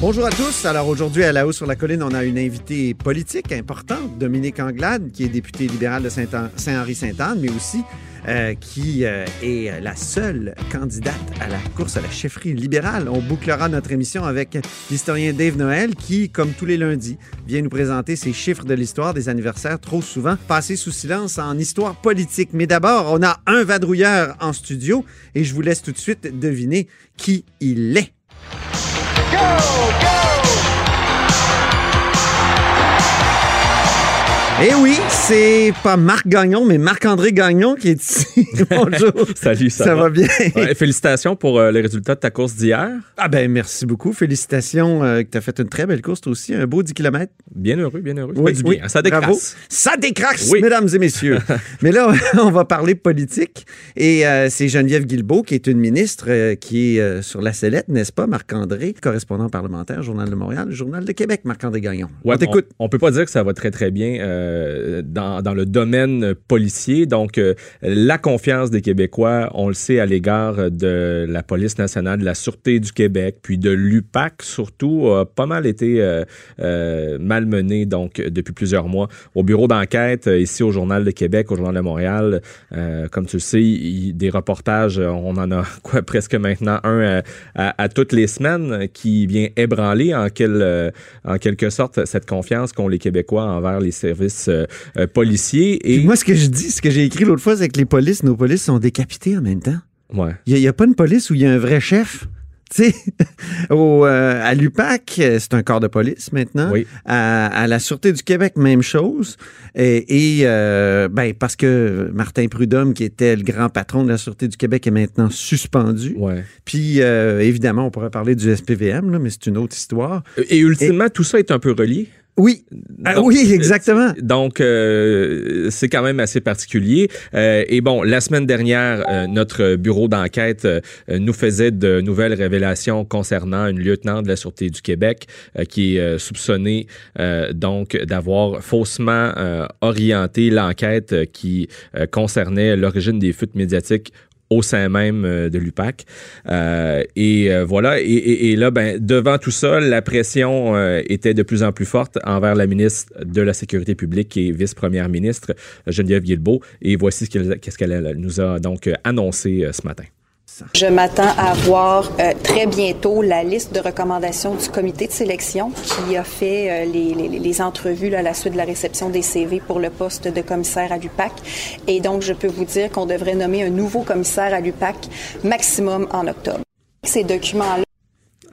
Bonjour à tous. Alors aujourd'hui, à la haut sur la colline, on a une invitée politique importante, Dominique Anglade, qui est députée libérale de Saint-Henri-Sainte-Anne, mais aussi euh, qui euh, est la seule candidate à la course à la chefferie libérale. On bouclera notre émission avec l'historien Dave Noël, qui, comme tous les lundis, vient nous présenter ses chiffres de l'histoire des anniversaires trop souvent passés sous silence en histoire politique. Mais d'abord, on a un vadrouilleur en studio et je vous laisse tout de suite deviner qui il est. go, go. Eh oui, c'est pas Marc Gagnon, mais Marc-André Gagnon qui est ici. Bonjour. Salut, ça, Ça va? bien? Ouais, félicitations pour euh, les résultats de ta course d'hier. Ah ben merci beaucoup. Félicitations euh, que tu as fait une très belle course toi aussi, un beau 10 km. Bien heureux, bien heureux. Oui, du oui, bien. Ça décrasse. bravo. Ça décrasse, Oui. mesdames et messieurs. Mais là, on va parler politique. Et euh, c'est Geneviève Guilbeault, qui est une ministre qui est sur la sellette, n'est-ce pas, Marc-André, correspondant parlementaire, Journal de Montréal, Journal de Québec, Marc-André Gagnon. Ouais, on t'écoute. On, on peut pas dire que ça va très, très bien euh, dans, le domaine policier. Donc, euh, la confiance des Québécois, on le sait, à l'égard de la Police nationale, de la Sûreté du Québec, puis de l'UPAC surtout, a pas mal été euh, euh, malmenée donc, depuis plusieurs mois. Au bureau d'enquête, ici au Journal de Québec, au Journal de Montréal, comme tu le sais, des reportages, on en a presque maintenant un à, toutes les semaines qui vient ébranler en quelque sorte cette confiance qu'ont les Québécois envers les services euh, euh, policiers. Et Puis moi, ce que je dis, ce que j'ai écrit l'autre fois, c'est que les polices, nos polices sont décapitées en même temps. ouais. Il n'y a, pas une police où il y a un vrai chef. Tu sais, euh, à l'UPAC, c'est un corps de police maintenant. Oui. À, à la Sûreté du Québec, même chose. Et, et, euh, ben, parce que Martin Prudhomme, qui était le grand patron de la Sûreté du Québec, est maintenant suspendu. Ouais. Puis, euh, évidemment, on pourrait parler du SPVM, là, mais c'est une autre histoire. Et ultimement, tout ça est un peu relié? Oui, Ah oui, exactement. Donc, euh, c'est quand même assez particulier. Euh, et bon, la semaine dernière, euh, notre bureau d'enquête euh, nous faisait de nouvelles révélations concernant une lieutenant de la Sûreté du Québec euh, qui est euh, soupçonnée euh, donc d'avoir faussement euh, orienté l'enquête euh, qui euh, concernait l'origine des fuites médiatiques au sein même euh, de l'UPAC. Euh, et euh, voilà, et, là, ben, devant tout ça, la pression était de plus en plus forte envers la ministre de la Sécurité publique et vice-première ministre, Geneviève Guilbeault. Et voici ce qu'elle qu'est-ce qu'elle nous a donc annoncé ce matin. Je m'attends à voir euh, très bientôt la liste de recommandations du comité de sélection qui a fait euh, les, les- les entrevues là, à la suite de la réception des CV pour le poste de commissaire à l'UPAC. Et donc, je peux vous dire qu'on devrait nommer un nouveau commissaire à l'UPAC maximum en octobre. Ces documents-là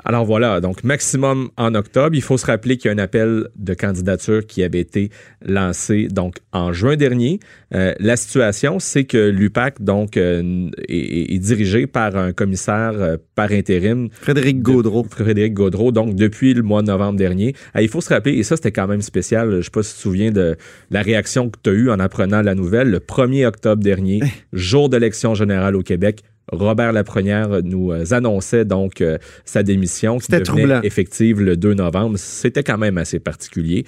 Alors voilà, donc maximum en octobre. Il faut se rappeler qu'il y a un appel de candidature qui avait été lancé donc en juin dernier. Euh, la situation, c'est que l'UPAC donc euh, est, est dirigé par un commissaire euh, par intérim Frédéric de- Gaudreau. Frédéric Gaudreau, donc depuis le mois de novembre dernier. Il faut se rappeler, et ça c'était quand même spécial, je sais pas si tu te souviens de la réaction que tu as eue en apprenant la nouvelle, le 1er octobre dernier, jour d'élection générale au Québec. Robert Laprenière nous euh, annonçait donc euh, sa démission qui devenait troublant. effective le 2 novembre. C'était quand même assez particulier.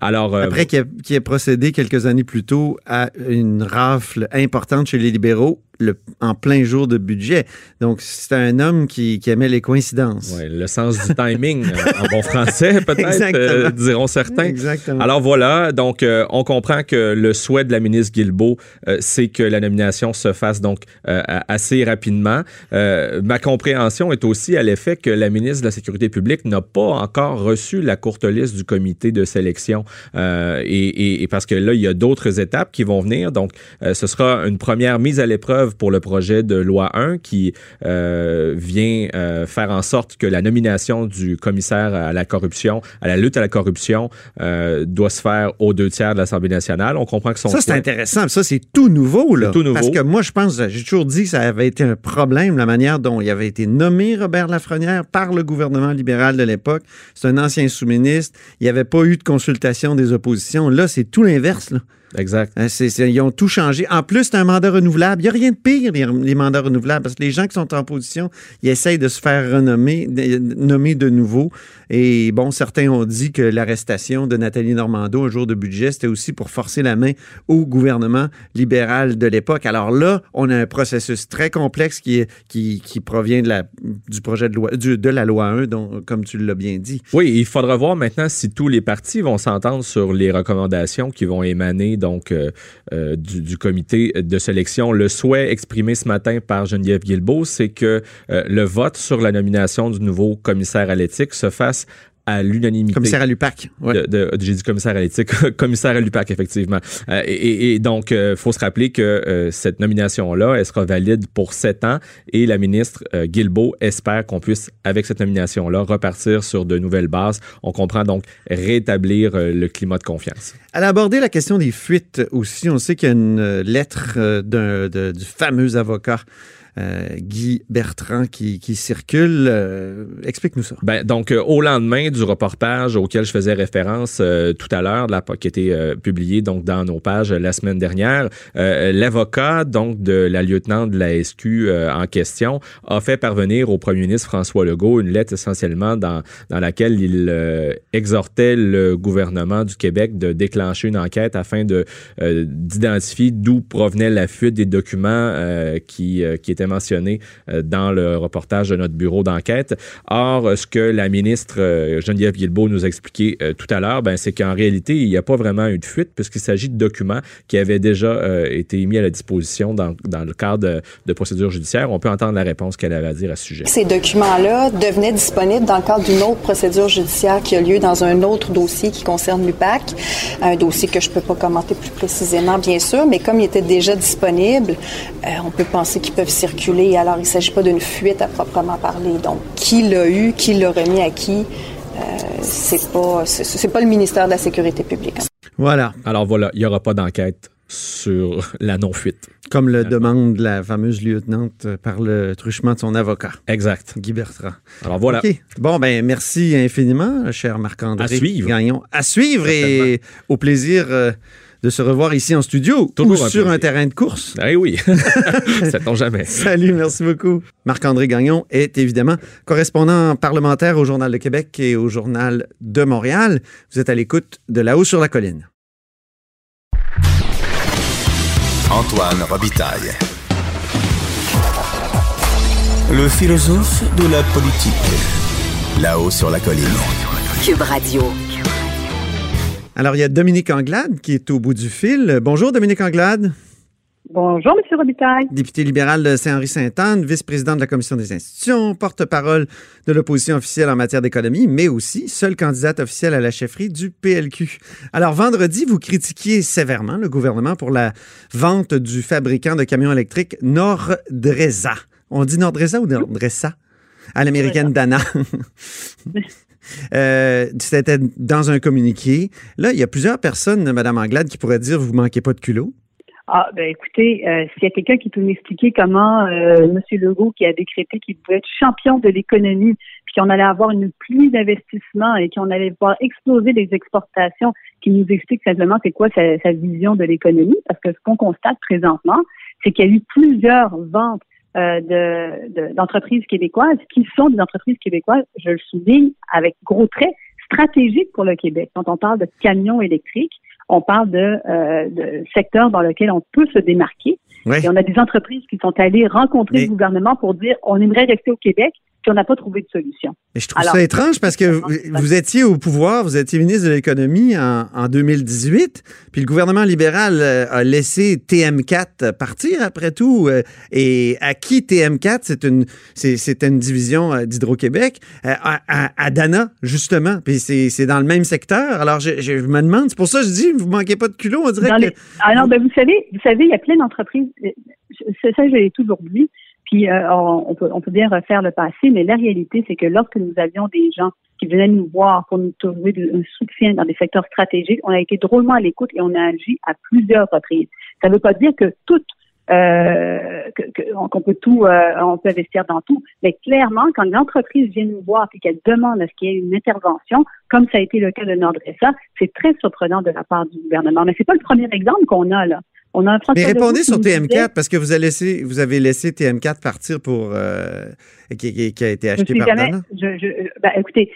Alors, euh, Après qu'il a, qu'il ait procédé quelques années plus tôt à une rafle importante chez les libéraux le- en plein jour de budget. Donc, c'est un homme qui, qui aimait les coïncidences. ouais, le sens du timing euh, en bon français, peut-être, Exactement. euh, diront certains. Exactement. Alors voilà, donc euh, on comprend que le souhait de la ministre Guilbeault, c'est que la nomination se fasse donc assez rapidement. Ma compréhension est aussi à l'effet que la ministre de la Sécurité publique n'a pas encore reçu la courte liste du comité de sélection euh, et, et- et parce que là, il y a d'autres étapes qui vont venir. Donc, euh, ce sera une première mise à l'épreuve pour le projet de loi 1 qui euh, vient faire en sorte que la nomination du commissaire à la corruption, à la lutte à la corruption, doit se faire aux deux tiers de l'Assemblée nationale. On comprend que son Ça, c'est intéressant. Ça, c'est tout nouveau. Là. C'est tout nouveau. Parce que moi, je pense, j'ai toujours dit que ça avait été un problème, la manière dont il avait été nommé Robert Lafrenière par le gouvernement libéral de l'époque. C'est un ancien sous-ministre. Il n'y avait pas eu de consultation des oppositions. Là, c'est tout l'inverse. Exact. Hein, ils ont tout changé. En plus, c'est un mandat renouvelable. Il n'y a rien de pire, les, les mandats renouvelables, parce que les gens qui sont en position, ils essayent de se faire renommer, de- nommer de nouveau. Et bon, certains ont dit que l'arrestation de Nathalie Normando un jour de budget, c'était aussi pour forcer la main au gouvernement libéral de l'époque. Alors là, on a un processus très complexe qui, est, qui, qui provient de la, du projet de loi, du- de la loi 1, dont, comme tu l'as bien dit. Oui, il faudra voir maintenant si tous les partis vont s'entendre sur les recommandations qui vont émaner donc euh, euh, du, comité de sélection. Le souhait exprimé ce matin par Geneviève Guilbeault, c'est que euh, le vote sur la nomination du nouveau commissaire à l'éthique se fasse à l'unanimité. Commissaire à l'UPAC. Ouais. j'ai dit commissaire à l'éthique, commissaire à l'UPAC, effectivement. Euh, et, donc, il faut se rappeler que euh, cette nomination-là, elle sera valide pour sept ans et la ministre euh, Guilbeault espère qu'on puisse, avec cette nomination-là, repartir sur de nouvelles bases. On comprend donc rétablir euh, le climat de confiance. Elle a abordé la question des fuites aussi. On sait qu'il y a une euh, lettre euh, de- du fameux avocat euh, Guy Bertrand qui, qui circule. Euh, Explique-nous ça. Ben, donc, euh, au lendemain du reportage auquel je faisais référence euh, tout à l'heure, qui euh, publié donc dans nos pages euh, la semaine dernière, euh, l'avocat donc de la lieutenant de la SQ euh, en question a fait parvenir au premier ministre François Legault une lettre essentiellement dans, dans laquelle il euh, exhortait le gouvernement du Québec de déclencher une enquête afin de euh, d'identifier d'où provenait la fuite des documents euh, qui, euh, qui étaient mentionnés euh, dans le reportage de notre bureau d'enquête. Or, euh, ce que la ministre euh, Geneviève Guilbeault nous a expliqué tout à l'heure, ben, c'est qu'en réalité, il n'y a pas vraiment eu de fuite puisqu'il s'agit de documents qui avaient déjà été mis à la disposition dans, dans le cadre de, procédures judiciaires. On peut entendre la réponse qu'elle avait à dire à ce sujet. Ces documents-là devenaient disponibles dans le cadre d'une autre procédure judiciaire qui a lieu dans un autre dossier qui concerne l'UPAC, un dossier que je peux pas commenter plus précisément, bien sûr, mais comme il était déjà disponible, euh, on peut penser qu'ils peuvent circuler. Alors, il ne s'agit pas d'une fuite à proprement parler. Donc, qui l'a eu, qui l'a remis à qui, euh, c'est pas, c'est, pas le ministère de la Sécurité publique. Voilà. Alors voilà, il n'y aura pas d'enquête sur la non-fuite. Comme le demande la fameuse lieutenante euh, par le truchement de son avocat, Exact. Guy Bertrand. Alors voilà. OK. Bon, ben merci infiniment, cher Marc-André À suivre. Gagnon. À suivre et au plaisir euh, de se revoir ici en studio Toujours ou un sur un terrain de course. Eh oui, ça tombe jamais. Salut, merci beaucoup. Marc-André Gagnon est évidemment correspondant parlementaire au Journal de Québec et au Journal de Montréal. Vous êtes à l'écoute de là-haut sur la colline. Antoine Robitaille. Le philosophe de la politique. Là-haut sur la colline. Cube Radio. Alors, il y a Dominique Anglade qui est au bout du fil. Bonjour, Dominique Anglade, Bonjour, M. Robitaille. député libéral de Saint-Henri-Sainte-Anne, vice-président de la Commission des institutions, porte-parole de l'opposition officielle en matière d'économie, mais aussi seule candidate officielle à la chefferie du PLQ. Alors, vendredi, vous critiquiez sévèrement le gouvernement pour la vente du fabricant de camions électriques Nordresa. On dit Nordresa ou Nordresa? À l'américaine Dana. Euh, C'était dans un communiqué. Là, il y a plusieurs personnes, Mme Anglade, qui pourraient dire vous manquez pas de culot. Ah, ben écoutez, euh, s'il y a quelqu'un qui peut m'expliquer comment euh, M. Legault, qui a décrété qu'il pouvait être champion de l'économie, puis qu'on allait avoir une pluie d'investissements et qu'on allait voir exploser les exportations, qui nous explique simplement c'est quoi sa, sa vision de l'économie, parce que ce qu'on constate présentement, c'est qu'il y a eu plusieurs ventes euh, de- de- d'entreprises québécoises qui sont des entreprises québécoises, je le souligne, avec gros traits, stratégiques pour le Québec. Quand on parle de camions électriques, on parle de, euh, de secteurs dans lesquels on peut se démarquer. Ouais. Et on a des entreprises qui sont allées rencontrer Mais- le gouvernement pour dire on aimerait rester au Québec, puis on n'a pas trouvé de solution. Mais je trouve Alors, ça étrange parce que vous, étiez au pouvoir, vous étiez ministre de l'Économie en, en 2018, puis le gouvernement libéral euh, a laissé TM4 partir après tout. euh, et à qui TM4, c'est une, c'est, une division euh, d'Hydro-Québec, à, à- à Dana, justement. Puis c'est, c'est dans le même secteur. Alors je, je me demande, c'est pour ça que je dis, vous manquez pas de culot, on dirait Dans que... les- Alors, ben, vous savez, vous savez, il y a plein d'entreprises. C'est ça, je l'ai toujours dit. Puis euh, on, peut, on peut bien refaire le passé, mais la réalité, c'est que lorsque nous avions des gens qui venaient nous voir pour nous trouver un soutien dans des secteurs stratégiques, on a été drôlement à l'écoute et on a agi à plusieurs reprises. Ça ne veut pas dire que toutes euh, qu'on peut tout, euh, on peut investir dans tout. Mais clairement, quand l'entreprise vient nous voir et qu'elle demande à ce qu'il y ait une intervention, comme ça a été le cas de Nordressa, c'est très surprenant de la part du gouvernement. Mais c'est pas le premier exemple qu'on a là. On a un Mais répondez sur TM4 parce que vous avez laissé, vous avez laissé TM4 partir pour euh, qui, qui, a été acheté par jamais, je, je, ben, écoutez,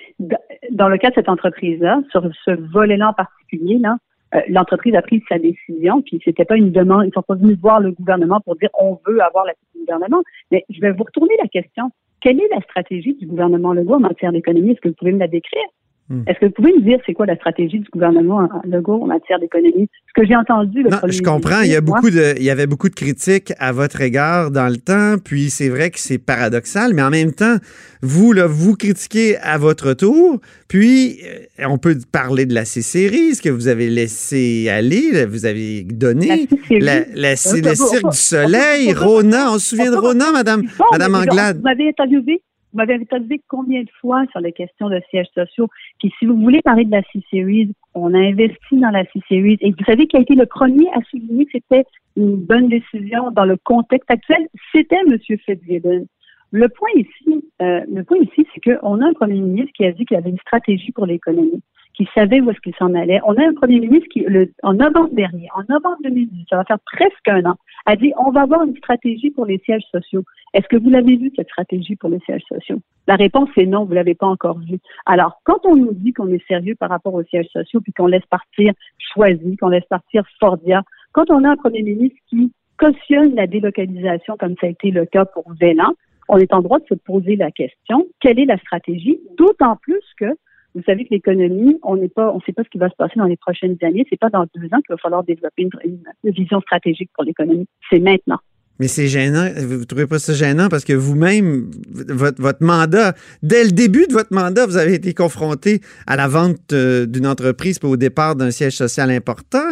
dans le cas de cette entreprise-là, sur ce volet-là en particulier, là, euh, l'entreprise a pris sa décision, puis c'était pas une demande, ils sont pas venus voir le gouvernement pour dire on veut avoir la du gouvernement. Mais je vais vous retourner la question. Quelle est la stratégie du gouvernement Legault en matière d'économie? Est-ce que vous pouvez me la décrire? Hmm. Est-ce que vous pouvez me dire c'est quoi la stratégie du gouvernement Legault en matière d'économie? Ce que j'ai entendu. non, je comprends. Il y, a beaucoup de, il y avait beaucoup de critiques à votre égard dans le temps, puis c'est vrai que c'est paradoxal, mais en même temps, vous, là, vous critiquez à votre tour, puis euh, on peut parler de la C-Série, ce que vous avez laissé aller, vous avez donné. La, la, le Cirque du Soleil, Rona, on se souvient de Rona, Madame, Madame Anglade. Vous m'avez interviewé vous m'avez interviewé combien de fois sur les questions de sièges sociaux? Puis si vous voulez parler de la C-Series, on a investi dans la C-Series. Et vous savez qui a été le premier à souligner que c'était une bonne décision dans le contexte actuel? C'était M. Fitzgibbon. Le point ici, euh, le point ici, c'est qu'on a un premier ministre qui a dit qu'il avait une stratégie pour l'économie qui savait où est-ce qu'il s'en allait. On a un premier ministre qui, le, en novembre dernier, en novembre 2018, ça va faire presque un an, a dit on va avoir une stratégie pour les sièges sociaux. Est-ce que vous l'avez vu, cette stratégie pour les sièges sociaux? La réponse est non, vous l'avez pas encore vue. Alors, quand on nous dit qu'on est sérieux par rapport aux sièges sociaux, puis qu'on laisse partir Choisi, qu'on laisse partir Fordia, quand on a un premier ministre qui cautionne la délocalisation, comme ça a été le cas pour Vélan, on est en droit de se poser la question, quelle est la stratégie? D'autant plus que vous savez que l'économie, on n'est pas, on sait pas ce qui va se passer dans les prochaines années. C'est pas dans deux ans qu'il va falloir développer une, vision stratégique pour l'économie. C'est maintenant. Mais c'est gênant. Vous ne trouvez pas ça gênant? Parce que vous-même, votre, votre, mandat, dès le début de votre mandat, vous avez été confronté à la vente euh, d'une entreprise pour au départ d'un siège social important.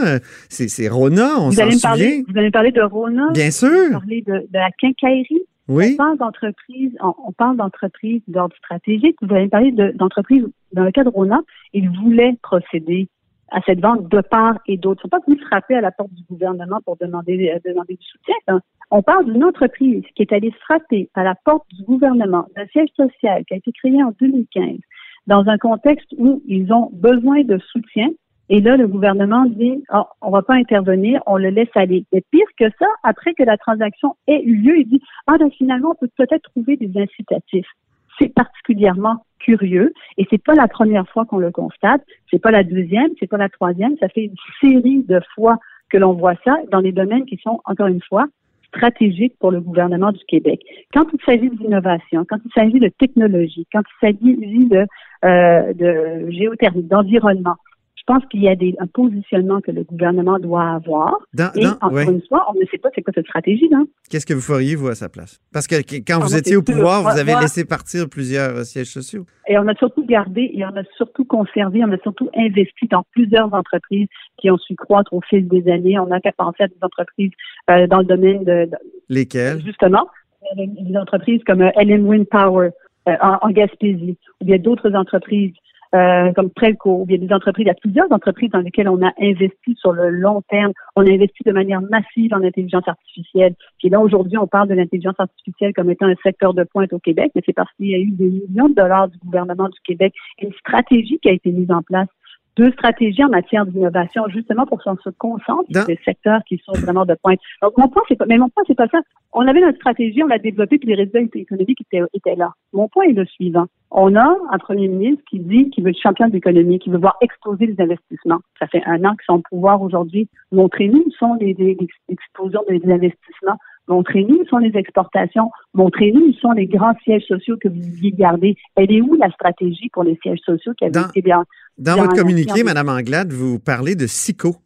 C'est Rona, on s'en souvient. vous allez parler de Rona? Bien sûr. Vous parler de, de la quincaillerie? On parle d'entreprise, on, parle d'entreprise d'ordre stratégique. Vous avez parlé d'entreprise dans le cas de Rona, ils voulaient procéder à cette vente de part et d'autre. Ils ne sont pas venus frapper à la porte du gouvernement pour demander, euh, demander du soutien. Hein. On parle d'une entreprise qui est allée frapper à la porte du gouvernement d'un siège social qui a été créé en 2015 dans un contexte où ils ont besoin de soutien et là, le gouvernement dit, oh, on va pas intervenir, on le laisse aller. Et pire que ça, après que la transaction ait eu lieu, il dit, ah, ben finalement, on peut peut-être trouver des incitatifs. C'est particulièrement curieux et c'est pas la première fois qu'on le constate. C'est pas la deuxième, c'est pas la troisième. Ça fait une série de fois que l'on voit ça dans des domaines qui sont, encore une fois, stratégiques pour le gouvernement du Québec. Quand il s'agit d'innovation, quand il s'agit de technologie, quand il s'agit de, euh, de géothermie, d'environnement, pense qu'il y a des, un positionnement que le gouvernement doit avoir. et encore une fois, on ne sait pas c'est quoi cette stratégie. Qu'est-ce que vous feriez, vous, à sa place? Parce que quand vous étiez au pouvoir, vous avez laissé partir plusieurs euh, sièges sociaux. Et on a surtout gardé et on a surtout conservé, on a surtout investi dans plusieurs entreprises qui ont su croître au fil des années. On a qu'à penser à des entreprises euh, dans le domaine de, Lesquelles? Justement, des entreprises comme euh, LM Wind Power en, en Gaspésie, ou bien d'autres entreprises euh, comme Prelco, il y a des entreprises, il y a plusieurs entreprises dans lesquelles on a investi sur le long terme. On a investi de manière massive en intelligence artificielle. Puis là, aujourd'hui, on parle de l'intelligence artificielle comme étant un secteur de pointe au Québec, mais c'est parce qu'il y a eu des millions de dollars du gouvernement du Québec, une stratégie qui a été mise en place deux stratégies en matière d'innovation, justement pour qu'on se concentre sur des secteurs qui sont vraiment de pointe. Donc, mon point, c'est pas, mais mon point, c'est pas ça. On avait notre stratégie, on l'a développée, puis les résultats économiques étaient, étaient là. Mon point est le suivant. On a un premier ministre qui dit qu'il veut être champion de l'économie, qui veut voir exploser les investissements. Ça fait un an qu'ils sont au pouvoir aujourd'hui. Montrez-nous où sont les, les, explosions des investissements. Montrez-nous où sont les exportations. Montrez-nous où sont les grands sièges sociaux que vous vouliez garder. Elle est où la stratégie pour les sièges sociaux qui avaient été bien dans votre communiqué, Mme Anglade, vous parlez de SICO.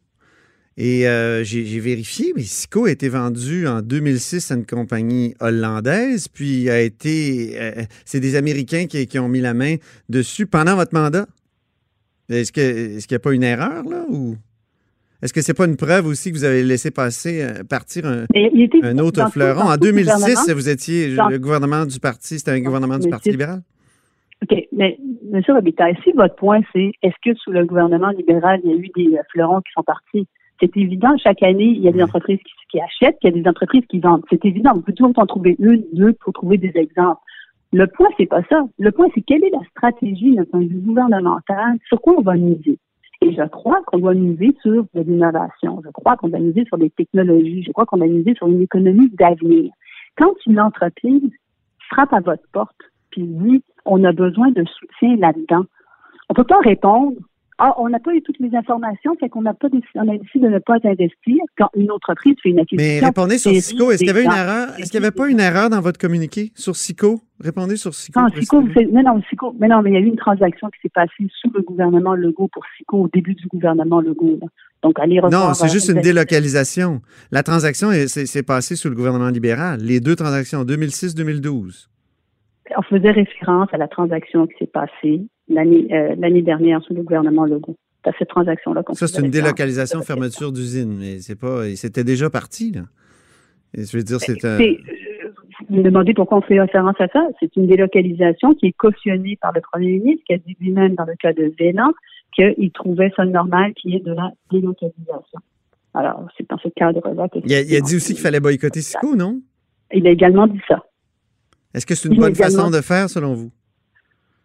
Et euh, j'ai vérifié, mais SICO a été vendu en 2006 à une compagnie hollandaise, puis a été. Euh, c'est des Américains qui, ont mis la main dessus pendant votre mandat. Est-ce qu'il est n'y a pas une erreur, là? Ou? Est-ce que c'est pas une preuve aussi que vous avez laissé passer, euh, partir un, autre fleuron? En 2006, vous étiez le gouvernement du parti, c'était un gouvernement du Parti libéral? OK. Mais, M. Robitaille, si votre point, c'est est-ce que sous le gouvernement libéral, il y a eu des fleurons qui sont partis? C'est évident, chaque année, il y a des entreprises qui, achètent, il y a des entreprises qui vendent. C'est évident, on peut toujours en trouver une, deux pour trouver des exemples. Le point, c'est pas ça. Le point, c'est quelle est la stratégie d'un point de vue gouvernemental, sur quoi on va miser? Et je crois qu'on doit miser sur de l'innovation. Je crois qu'on doit miser sur des technologies. Je crois qu'on doit miser sur une économie d'avenir. Quand une entreprise frappe à votre porte puis dit on a besoin de soutien là-dedans, on peut pas répondre ah, on n'a pas eu toutes les informations, fait qu'on n'a pas décidé, on a décidé de ne pas investir quand une entreprise fait une acquisition. Mais répondez sur SICO. Est-ce qu'il y avait une erreur? Est-ce qu'il n'y avait pas une erreur dans votre communiqué sur SICO? Répondez sur SICO. Non, SICO, non, non, SICO, mais non, mais il y a eu une transaction qui s'est passée sous le gouvernement Legault pour SICO au début du gouvernement Legault. Donc, allez. Non, c'est juste une délocalisation. La transaction s'est passée sous le gouvernement libéral. Les deux transactions, 2006-2012. On faisait référence à la transaction qui s'est passée euh, l'année dernière sous le gouvernement Legault. À cette transaction-là. Ça, c'est une délocalisation, fermeture d'usine, mais c'est pas. C'était déjà parti, là. je veux dire, c'est un. Vous me demandez pourquoi on fait référence à ça. C'est une délocalisation qui est cautionnée par le premier ministre, qui a dit lui-même dans le cas de Vélan qu'il trouvait ça normal qu'il y ait de la délocalisation. Alors, c'est dans ce cadre-là que. Il a, il a dit aussi qu'il fallait boycotter SICO, non? Il a également dit ça. Est-ce que c'est une bonne façon de faire, selon vous?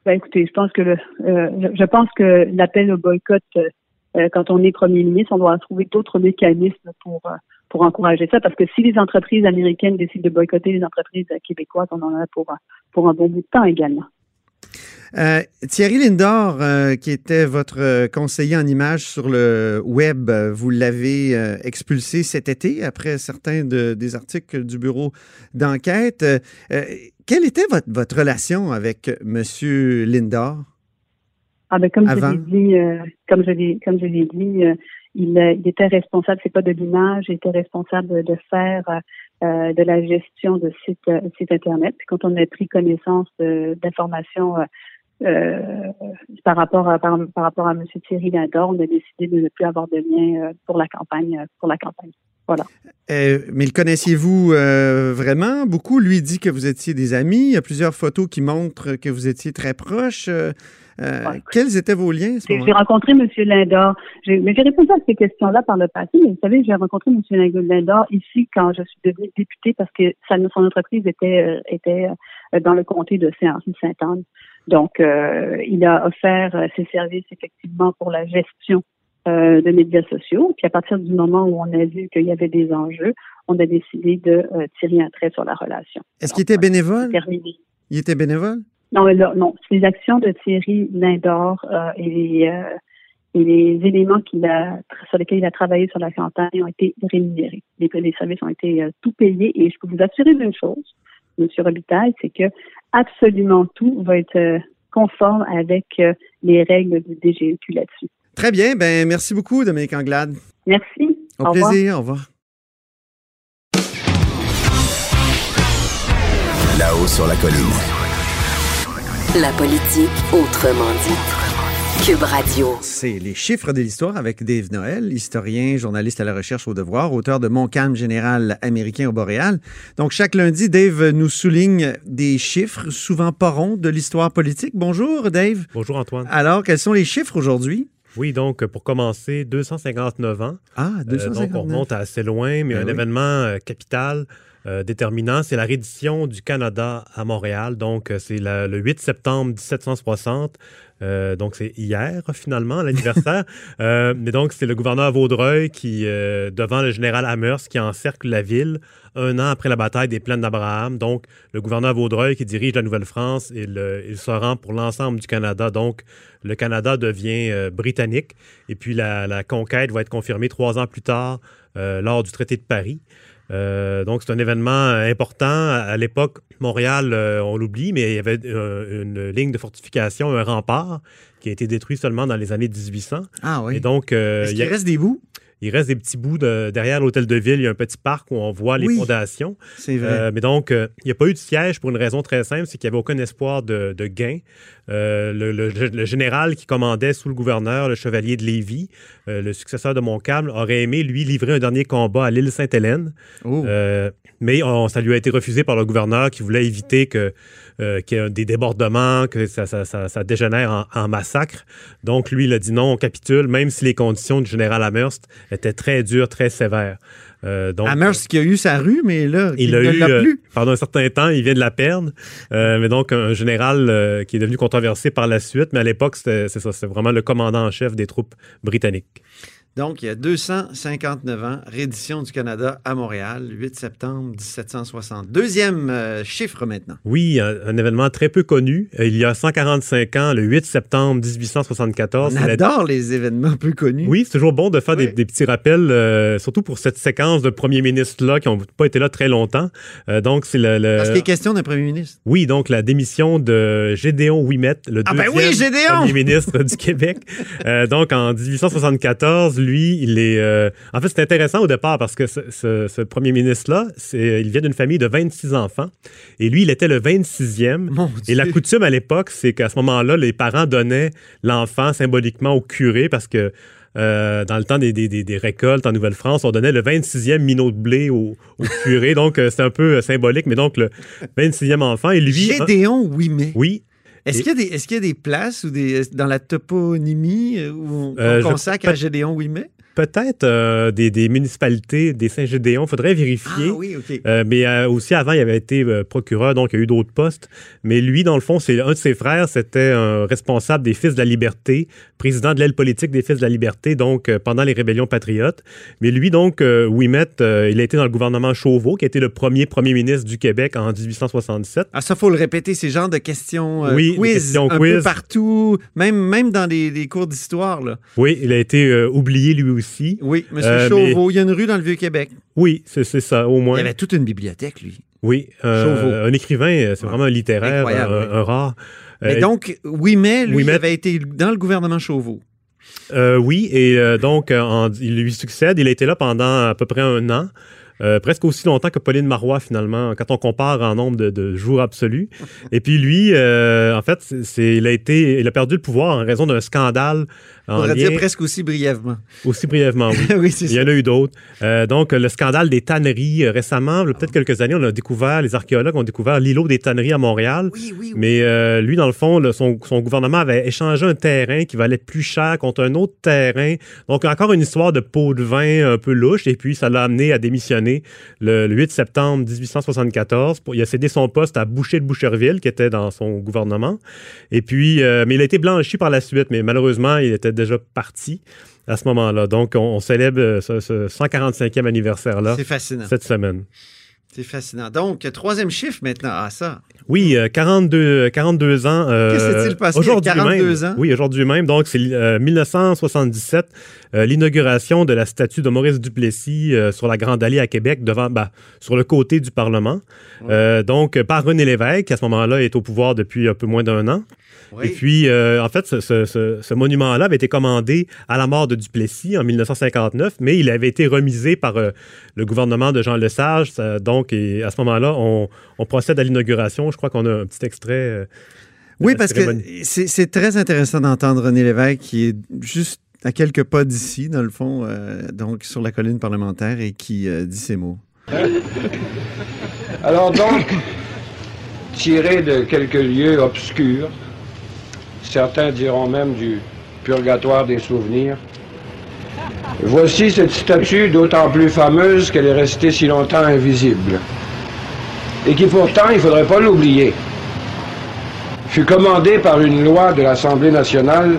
Ben, écoutez, je pense que le, euh, je pense que l'appel au boycott, euh, euh, quand on est premier ministre, on doit trouver d'autres mécanismes pour pour encourager ça, parce que si les entreprises américaines décident de boycotter les entreprises québécoises, on en a pour pour un bon bout de temps également. Euh, Thierry Lindor, euh, qui était votre euh, conseiller en images sur le web, vous l'avez expulsé cet été après certains des articles du bureau d'enquête. quelle était votre, votre relation avec M. Lindor? Ah ben, comme je l'ai dit, comme je l'ai comme je l'ai dit, il, était responsable, c'est pas de l'image, il était responsable de faire de la gestion de sites site internet. Puis quand on a pris connaissance d'informations euh, par rapport à par, rapport à M. Thierry Lindor, on a décidé de ne plus avoir de lien euh, pour la campagne pour la campagne. Voilà. Euh, mais le connaissiez-vous vraiment beaucoup? Lui dit que vous étiez des amis. Il y a plusieurs photos qui montrent que vous étiez très proches. quels étaient vos liens? J'ai rencontré M. Lindor. Mais j'ai répondu à ces questions-là par le passé. Mais vous savez, j'ai rencontré M. Lindor ici quand je suis devenue députée parce que son entreprise était, était dans le comté de Saint-Henri-Sainte-Anne. Donc, euh, il a offert euh, ses services effectivement pour la gestion euh, de médias sociaux. Puis à partir du moment où on a vu qu'il y avait des enjeux, on a décidé de tirer un trait sur la relation. Est-ce qu'il était bénévole? Il était bénévole? Non, non. Les actions de Thierry Lindor et les, et les éléments qu'il a, sur lesquels il a travaillé sur la campagne ont été rémunérés. Les, les services ont été tout payés et je peux vous assurer d'une chose, M. Robitaille, c'est que absolument tout va être euh, conforme avec euh, les règles du DGEQ là-dessus. Très bien. Ben, merci beaucoup, Dominique Anglade. Merci. Au, plaisir. Au revoir. Là-haut sur la colline. La politique autrement dit. Cube Radio. C'est les chiffres de l'histoire avec Dave Noël, historien, journaliste à la recherche au devoir, auteur de Mon calme général américain au Boréal. Donc, chaque lundi, Dave nous souligne des chiffres, souvent pas ronds, de l'histoire politique. Bonjour, Dave. Bonjour, Antoine. Alors, quels sont les chiffres aujourd'hui? Oui, donc pour commencer, 259 ans. Ah, 259. Euh, donc on remonte assez loin, mais ben un événement euh, capital euh, déterminant, c'est la reddition du Canada à Montréal. Donc, euh, c'est le 8 septembre 1760. Euh, donc, c'est hier, finalement, l'anniversaire. mais donc, c'est le gouverneur Vaudreuil qui, devant le général Amherst, qui encercle la ville un an après la bataille des Plaines d'Abraham. Donc, le gouverneur Vaudreuil qui dirige la Nouvelle-France, il, il, se rend pour l'ensemble du Canada. Donc, le Canada devient britannique. Et puis, la, la, conquête va être confirmée trois ans plus tard lors du traité de Paris. Euh, donc, c'est un événement euh, important. À, l'époque, Montréal, euh, on l'oublie, mais il y avait une ligne de fortification, un rempart qui a été détruit seulement dans les années 1800. Ah oui. Et donc, Est-ce il reste des bouts? Il reste des petits bouts derrière l'hôtel de ville. Il y a un petit parc où on voit les fondations. C'est vrai. mais donc, il n'y a pas eu de siège pour une raison très simple, c'est qu'il n'y avait aucun espoir de, gain. Le, général qui commandait sous le gouverneur, le chevalier de Lévis, le successeur de Montcalm, aurait aimé, lui, livrer un dernier combat à l'île Sainte-Hélène. Oh. mais ça lui a été refusé par le gouverneur qui voulait éviter que euh, qu'il y ait des débordements, que ça, ça, ça, dégénère en, massacre. Donc, lui, il a dit non, on capitule, même si les conditions du général Amherst était très dur, très sévère. Euh, donc, Amherst qui a eu sa rue, mais là, il, a eu, euh, plus. pendant un certain temps, il vient de la perdre. Euh, mais donc, un général qui est devenu controversé par la suite. Mais à l'époque, ça, c'était vraiment le commandant en chef des troupes britanniques. Donc, il y a 259 ans, réédition du Canada à Montréal, 8 septembre 1760. Deuxième euh, chiffre maintenant. Oui, un, événement très peu connu. Euh, il y a 145 ans, le 8 septembre 1874. On adore les événements peu connus. Oui, c'est toujours bon de faire des, petits rappels, euh, surtout pour cette séquence de premiers ministres-là qui n'ont pas été là très longtemps. donc, c'est le, Parce qu'il est question d'un premier ministre. Oui, donc la démission de Gédéon Ouimet, le ah deuxième ben premier ministre du Québec. donc, en 1874, lui, il est. Euh, en fait, c'est intéressant au départ parce que ce, premier ministre-là, il vient d'une famille de 26 enfants. Et lui, il était le 26e. et la coutume à l'époque, c'est qu'à ce moment-là, les parents donnaient l'enfant symboliquement au curé parce que. Euh, dans le temps des, des, récoltes en Nouvelle-France, on donnait le 26e minot de blé au, curé. donc, euh, c'est un peu symbolique, mais donc le 26e enfant. Et lui. Gédéon mais Oui, est-ce qu'il y, a des places ou des, dans la toponymie où on, consacre à Gédéon Ouimet? Peut-être euh, des, municipalités, des Saint-Gédéon. Il faudrait vérifier. Ah, oui, OK. Euh, mais euh, aussi, avant, il avait été procureur, donc il y a eu d'autres postes. Mais lui, dans le fond, c'est un de ses frères, c'était un responsable des Fils de la Liberté, président de l'aile politique des Fils de la Liberté, donc pendant les rébellions patriotes. Mais lui, donc, Ouimet, il a été dans le gouvernement Chauveau, qui a été le premier premier ministre du Québec en 1867. Ah, ça, faut le répéter, ces genres de questions oui, quiz, questions un peu partout, même, même dans les, cours d'histoire. Oui, il a été oublié lui aussi oui, M. Euh, Chauveau. Il y a une rue dans le Vieux-Québec. Oui, c'est ça, au moins. Il y avait toute une bibliothèque, lui. Oui, euh, un écrivain, euh, c'est vraiment un littéraire, un, rare. Mais donc, oui, mais lui, il avait été dans le gouvernement Chauveau. oui, et donc, il lui succède. Il a été là pendant à peu près un an. Presque aussi longtemps que Pauline Marois, finalement, quand on compare en nombre de, jours absolus. Et puis lui, en fait, c'est, il a été, il a perdu le pouvoir en raison d'un scandale. On pourrait dire presque aussi brièvement. Aussi brièvement, oui. il y en a eu d'autres. Euh, donc, le scandale des tanneries. récemment, peut-être quelques années, on a découvert, les archéologues ont découvert l'îlot des tanneries à Montréal. Oui, oui, oui. Mais lui, dans le fond, son, son, gouvernement avait échangé un terrain qui valait plus cher contre un autre terrain. Donc, encore une histoire de pot de vin un peu louche. Et puis, ça l'a amené à démissionner le, 8 septembre 1874. il a cédé son poste à Boucher de Boucherville, qui était dans son gouvernement. Et puis, euh, mais il a été blanchi par la suite, mais malheureusement, il était déjà parti à ce moment-là. Donc, on, célèbre ce, 145e anniversaire-là cette semaine. C'est fascinant. Donc, troisième chiffre maintenant. à ça. Oui, 42, 42 ans. Euh, s'est passé? aujourd'hui 42 ans? Oui, aujourd'hui même. Donc, c'est 1977, euh, euh, l'inauguration de la statue de Maurice Duplessis sur la Grande Allée à Québec, devant, bah, sur le côté du Parlement. donc, par René Lévesque, qui à ce moment-là est au pouvoir depuis un peu moins d'un an. Et puis, en fait, ce, ce monument-là avait été commandé à la mort de Duplessis en 1959, mais il avait été remisé par le gouvernement de Jean Lesage. donc, et à ce moment-là, on, on procède à l'inauguration. Je crois qu'on a un petit extrait. Euh, oui, parce que c'est très intéressant d'entendre René Lévesque qui est juste à quelques pas d'ici, dans le fond, euh, donc sur la colline parlementaire, et qui euh, dit ces mots. Alors donc, tiré de quelques lieux obscurs, certains diront même du purgatoire des souvenirs, voici cette statue d'autant plus fameuse qu'elle est restée si longtemps invisible et qui pourtant, il ne faudrait pas l'oublier, fut commandé par une loi de l'Assemblée nationale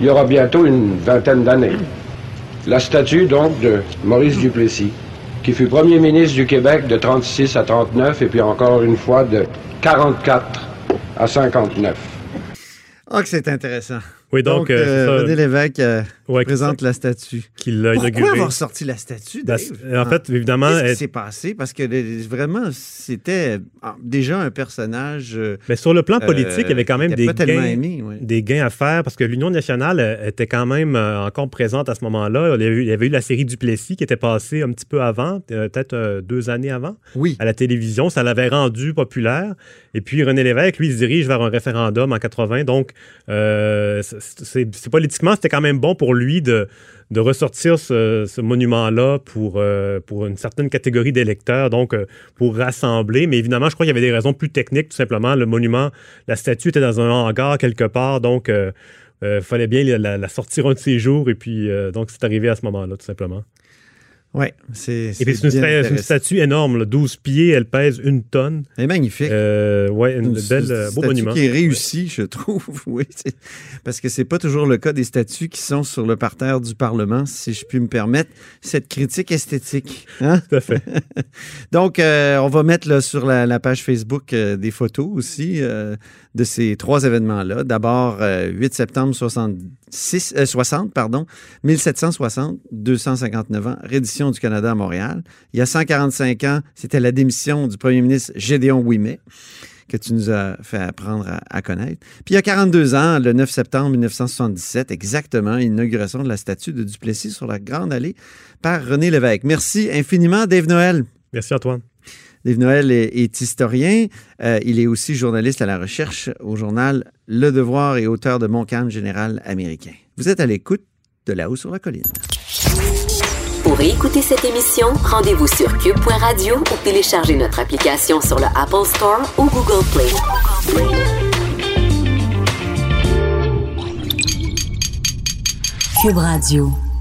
il y aura bientôt une vingtaine d'années. La statue, donc, de Maurice Duplessis, qui fut premier ministre du Québec de 36 à 39 et puis encore une fois de 44 à 59. Ah, que c'est intéressant. Oui, donc, donc euh, René Lévesque euh, présente la statue. Qu'il a Pourquoi avoir sorti la statue, ben, En fait, évidemment... Qu'est-ce qui s'est passé? Parce que vraiment, c'était ah, déjà un personnage... Euh, Mais sur le plan politique, il y avait quand même des gains, des gains à faire parce que l'Union nationale était quand même encore présente à ce moment-là. Il, il y avait eu la série Duplessis qui était passée un petit peu avant, peut-être deux années avant, oui. à la télévision. Ça l'avait rendu populaire. Et puis René Lévesque, lui, se dirige vers un référendum en 80. Donc, c'est politiquement, c'était quand même bon pour lui de, ressortir ce, monument-là pour, euh, pour une certaine catégorie d'électeurs, donc euh, pour rassembler. Mais évidemment, je crois qu'il y avait des raisons plus techniques, tout simplement. Le monument, la statue était dans un hangar quelque part, donc euh, il fallait bien la, sortir un de ces jours. Et puis, donc, c'est arrivé à ce moment-là, tout simplement. Oui, c'est. Et puis c'est une, statue énorme, 12 pieds, elle pèse une tonne. Elle est magnifique. Euh, ouais, une, belle, euh, beau monument. qui est réussi, je trouve. oui, parce que c'est pas toujours le cas des statues qui sont sur le parterre du Parlement, si je puis me permettre cette critique esthétique. Hein? Tout à fait. Donc, euh, on va mettre là, sur la, page Facebook euh, des photos aussi de ces trois événements-là. D'abord, 8 septembre 66, 60, pardon, 1760, 259 ans, reddition du Canada à Montréal. Il y a 145 ans, c'était la démission du premier ministre Gédéon Ouimet que tu nous as fait apprendre à, connaître. Puis il y a 42 ans, le 9 septembre 1977, exactement, inauguration de la statue de Duplessis sur la Grande Allée par René Lévesque. Merci infiniment, Dave Noël. Merci Antoine. Dave Noël est, historien. Euh, il est aussi journaliste à la recherche au journal Le Devoir et auteur de Montcalm général américain. Vous êtes à l'écoute de là-haut sur la colline. Pour écouter cette émission, rendez-vous sur cube.radio ou téléchargez notre application sur le Apple Store ou Google Play. Cube Radio.